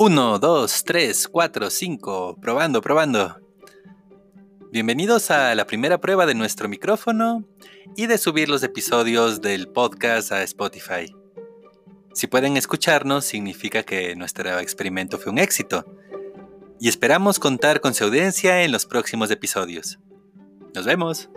1, 2, 3, 4, 5. Probando, probando. Bienvenidos a la primera prueba de nuestro micrófono y de subir los episodios del podcast a Spotify. Si pueden escucharnos, significa que nuestro experimento fue un éxito. Y esperamos contar con su audiencia en los próximos episodios. Nos vemos.